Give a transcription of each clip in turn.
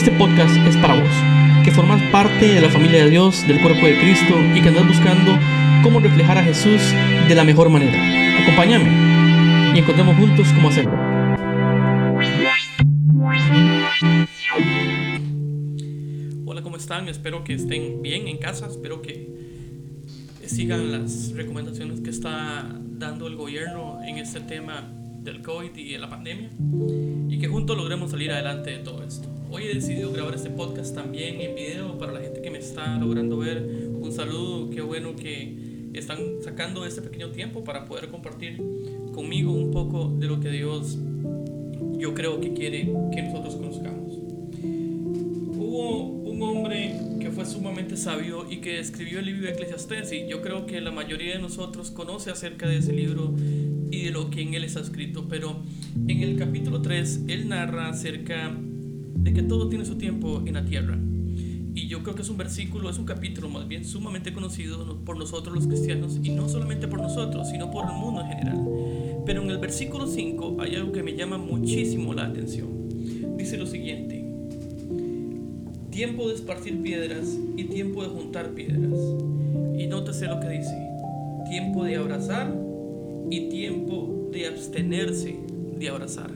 Este podcast es para vos, que formas parte de la familia de Dios, del cuerpo de Cristo y que andas buscando cómo reflejar a Jesús de la mejor manera. Acompáñame y encontremos juntos cómo hacerlo. Hola, ¿cómo están? Espero que estén bien en casa, espero que sigan las recomendaciones que está dando el gobierno en este tema del COVID y de la pandemia y que juntos logremos salir adelante de todo esto. Hoy he decidido grabar este podcast también en video para la gente que me está logrando ver. Un saludo, qué bueno que están sacando este pequeño tiempo para poder compartir conmigo un poco de lo que Dios yo creo que quiere que nosotros conozcamos. Hubo un hombre que fue sumamente sabio y que escribió el libro de Eclesiastés y yo creo que la mayoría de nosotros conoce acerca de ese libro y de lo que en él está escrito, pero en el capítulo 3 él narra acerca de que todo tiene su tiempo en la tierra. Y yo creo que es un versículo, es un capítulo más bien sumamente conocido por nosotros los cristianos, y no solamente por nosotros, sino por el mundo en general. Pero en el versículo 5 hay algo que me llama muchísimo la atención. Dice lo siguiente, tiempo de esparcir piedras y tiempo de juntar piedras. Y nótese lo que dice, tiempo de abrazar y tiempo de abstenerse de abrazar.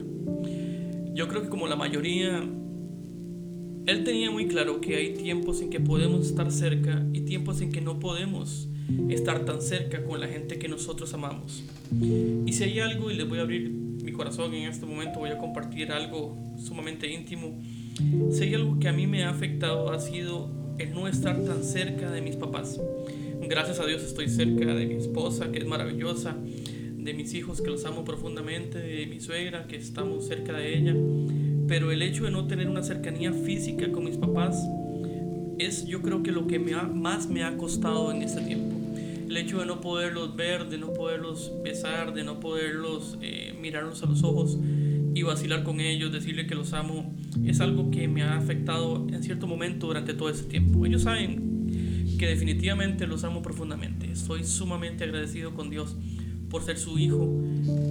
Yo creo que como la mayoría él tenía muy claro que hay tiempos en que podemos estar cerca y tiempos en que no podemos estar tan cerca con la gente que nosotros amamos. Y si hay algo, y les voy a abrir mi corazón en este momento, voy a compartir algo sumamente íntimo. Si hay algo que a mí me ha afectado ha sido el no estar tan cerca de mis papás. Gracias a Dios estoy cerca de mi esposa, que es maravillosa, de mis hijos, que los amo profundamente, de mi suegra, que estamos cerca de ella pero el hecho de no tener una cercanía física con mis papás es yo creo que lo que me más me ha costado en este tiempo. El hecho de no poderlos ver, de no poderlos besar, de no poderlos eh, mirarlos a los ojos y vacilar con ellos, decirle que los amo, es algo que me ha afectado en cierto momento durante todo ese tiempo. Ellos saben que definitivamente los amo profundamente. Estoy sumamente agradecido con Dios por ser su hijo,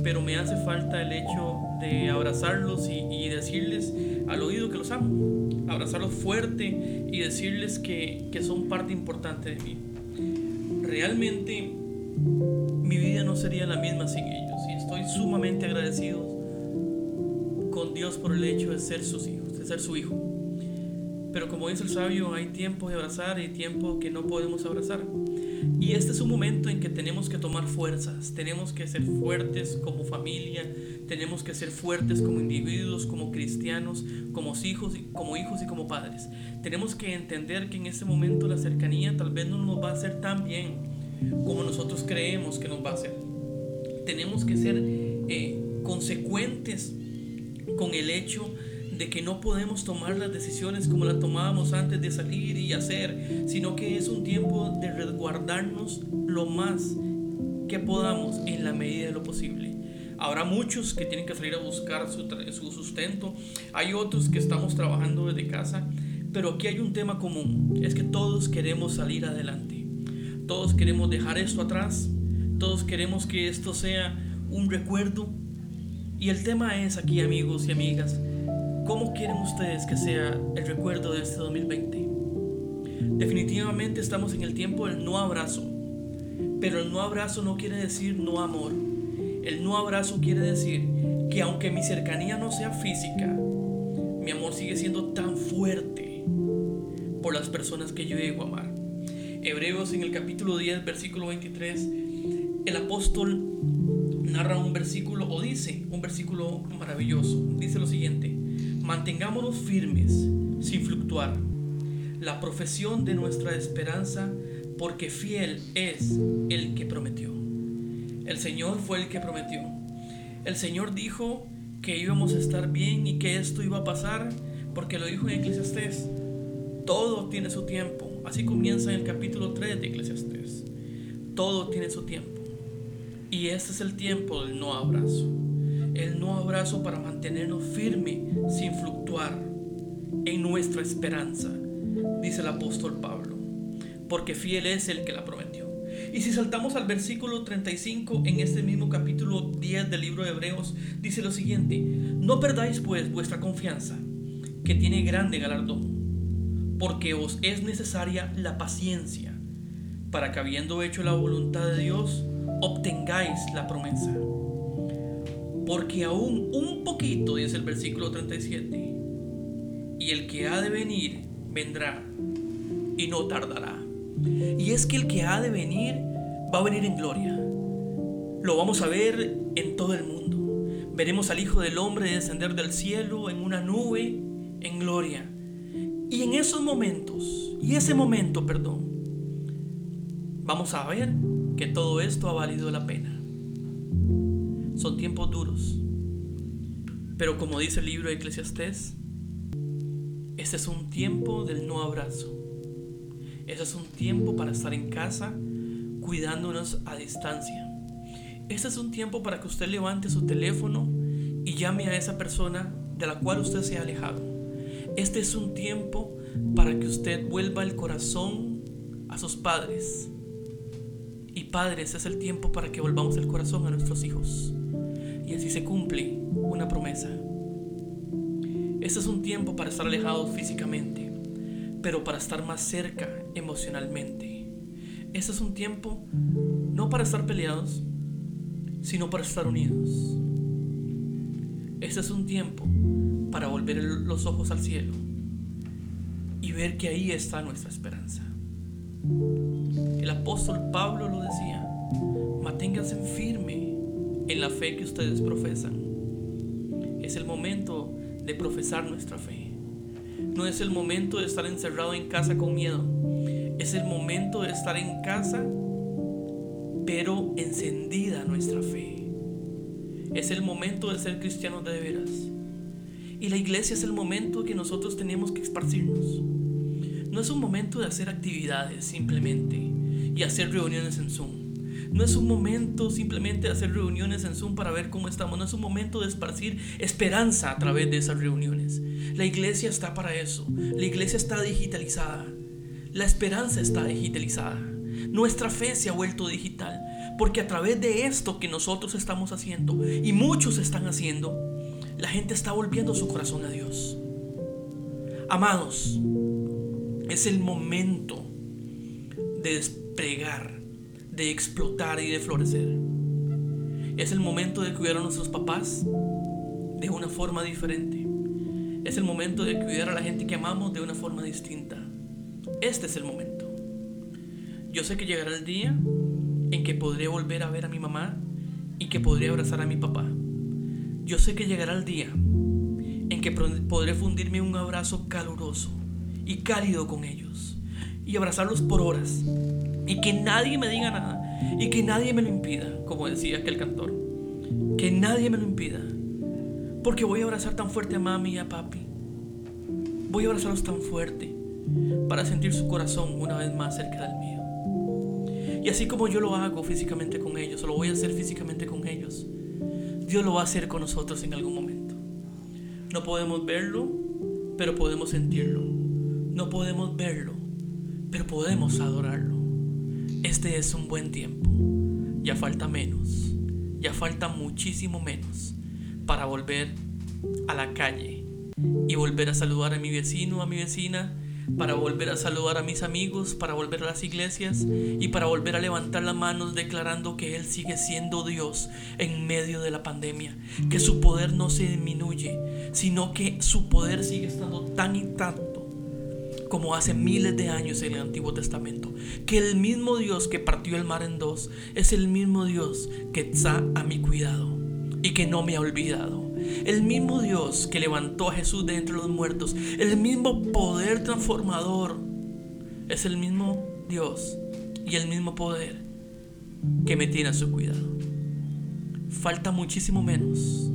pero me hace falta el hecho de abrazarlos y, decirles al oído que los amo, abrazarlos fuerte y decirles que, que son parte importante de mí. Realmente mi vida no sería la misma sin ellos y estoy sumamente agradecido con Dios por el hecho de ser sus hijos, de ser su hijo. Pero como dice el sabio, hay tiempo de abrazar y tiempo que no podemos abrazar. Y este es un momento en que tenemos que tomar fuerzas, tenemos que ser fuertes como familia, tenemos que ser fuertes como individuos, como cristianos, como hijos, como hijos y como padres. Tenemos que entender que en este momento la cercanía tal vez no nos va a hacer tan bien como nosotros creemos que nos va a hacer. Tenemos que ser eh, consecuentes con el hecho de que no podemos tomar las decisiones como las tomábamos antes de salir y hacer, sino que es un tiempo de resguardarnos lo más que podamos en la medida de lo posible. Habrá muchos que tienen que salir a buscar su sustento, hay otros que estamos trabajando desde casa, pero aquí hay un tema común, es que todos queremos salir adelante, todos queremos dejar esto atrás, todos queremos que esto sea un recuerdo. Y el tema es aquí amigos y amigas, ¿Cómo quieren ustedes que sea el recuerdo de este 2020? Definitivamente estamos en el tiempo del no abrazo, pero el no abrazo no quiere decir no amor. El no abrazo quiere decir que aunque mi cercanía no sea física, mi amor sigue siendo tan fuerte por las personas que yo llego a amar. Hebreos en el capítulo 10, versículo 23, el apóstol narra un versículo o dice un versículo maravilloso. Dice lo siguiente, Mantengámonos firmes, sin fluctuar, la profesión de nuestra esperanza, porque fiel es el que prometió. El Señor fue el que prometió. El Señor dijo que íbamos a estar bien y que esto iba a pasar, porque lo dijo en Eclesiastés. Todo tiene su tiempo. Así comienza en el capítulo 3 de Eclesiastés. Todo tiene su tiempo. Y este es el tiempo del no abrazo el no abrazo para mantenernos firme sin fluctuar en nuestra esperanza, dice el apóstol Pablo, porque fiel es el que la prometió. Y si saltamos al versículo 35 en este mismo capítulo 10 del libro de Hebreos, dice lo siguiente, no perdáis pues vuestra confianza, que tiene grande galardón, porque os es necesaria la paciencia, para que habiendo hecho la voluntad de Dios, obtengáis la promesa. Porque aún un poquito, dice el versículo 37, y el que ha de venir vendrá y no tardará. Y es que el que ha de venir va a venir en gloria. Lo vamos a ver en todo el mundo. Veremos al Hijo del Hombre descender del cielo en una nube en gloria. Y en esos momentos, y ese momento, perdón, vamos a ver que todo esto ha valido la pena. Son tiempos duros. Pero como dice el libro de Eclesiastés, este es un tiempo del no abrazo. Este es un tiempo para estar en casa cuidándonos a distancia. Este es un tiempo para que usted levante su teléfono y llame a esa persona de la cual usted se ha alejado. Este es un tiempo para que usted vuelva el corazón a sus padres. Y padres es el tiempo para que volvamos el corazón a nuestros hijos. Y así se cumple una promesa. Este es un tiempo para estar alejados físicamente, pero para estar más cerca emocionalmente. Este es un tiempo no para estar peleados, sino para estar unidos. Este es un tiempo para volver los ojos al cielo y ver que ahí está nuestra esperanza. El apóstol Pablo lo decía, manténganse firme en la fe que ustedes profesan. Es el momento de profesar nuestra fe. No es el momento de estar encerrado en casa con miedo. Es el momento de estar en casa, pero encendida nuestra fe. Es el momento de ser cristianos de veras. Y la iglesia es el momento que nosotros tenemos que esparcirnos. No es un momento de hacer actividades simplemente y hacer reuniones en Zoom. No es un momento simplemente de hacer reuniones en Zoom para ver cómo estamos. No es un momento de esparcir esperanza a través de esas reuniones. La iglesia está para eso. La iglesia está digitalizada. La esperanza está digitalizada. Nuestra fe se ha vuelto digital. Porque a través de esto que nosotros estamos haciendo y muchos están haciendo, la gente está volviendo su corazón a Dios. Amados, es el momento de despegar de explotar y de florecer. Es el momento de cuidar a nuestros papás de una forma diferente. Es el momento de cuidar a la gente que amamos de una forma distinta. Este es el momento. Yo sé que llegará el día en que podré volver a ver a mi mamá y que podré abrazar a mi papá. Yo sé que llegará el día en que podré fundirme un abrazo caluroso y cálido con ellos y abrazarlos por horas y que nadie me diga nada y que nadie me lo impida, como decía aquel cantor. Que nadie me lo impida. Porque voy a abrazar tan fuerte a mami y a papi. Voy a abrazarlos tan fuerte para sentir su corazón una vez más cerca del mío. Y así como yo lo hago físicamente con ellos, o lo voy a hacer físicamente con ellos, Dios lo va a hacer con nosotros en algún momento. No podemos verlo, pero podemos sentirlo. No podemos verlo, pero podemos adorarlo. Este es un buen tiempo. Ya falta menos. Ya falta muchísimo menos para volver a la calle y volver a saludar a mi vecino, a mi vecina, para volver a saludar a mis amigos, para volver a las iglesias y para volver a levantar las manos declarando que Él sigue siendo Dios en medio de la pandemia, que su poder no se disminuye, sino que su poder sigue estando tan y tan como hace miles de años en el Antiguo Testamento. Que el mismo Dios que partió el mar en dos es el mismo Dios que está a mi cuidado y que no me ha olvidado. El mismo Dios que levantó a Jesús de entre los muertos. El mismo poder transformador. Es el mismo Dios y el mismo poder que me tiene a su cuidado. Falta muchísimo menos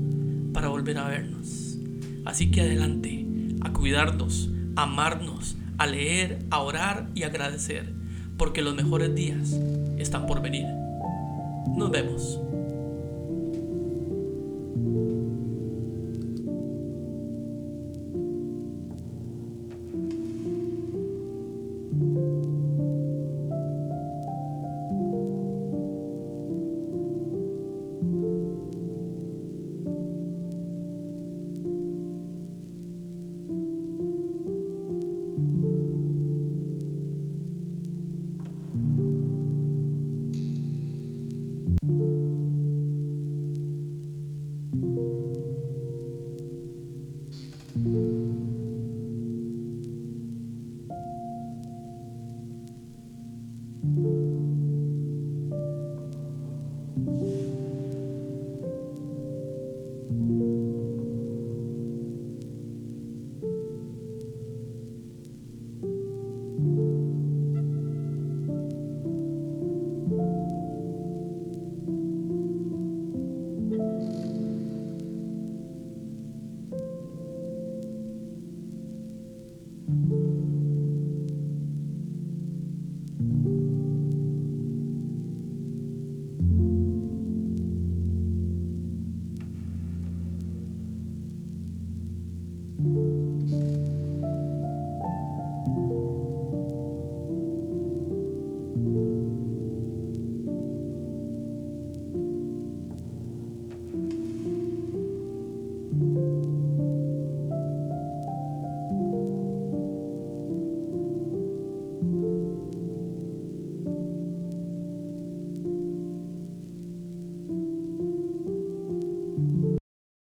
para volver a vernos. Así que adelante, a cuidarnos, a amarnos, a leer, a orar y agradecer, porque los mejores días están por venir. Nos vemos. Thank you.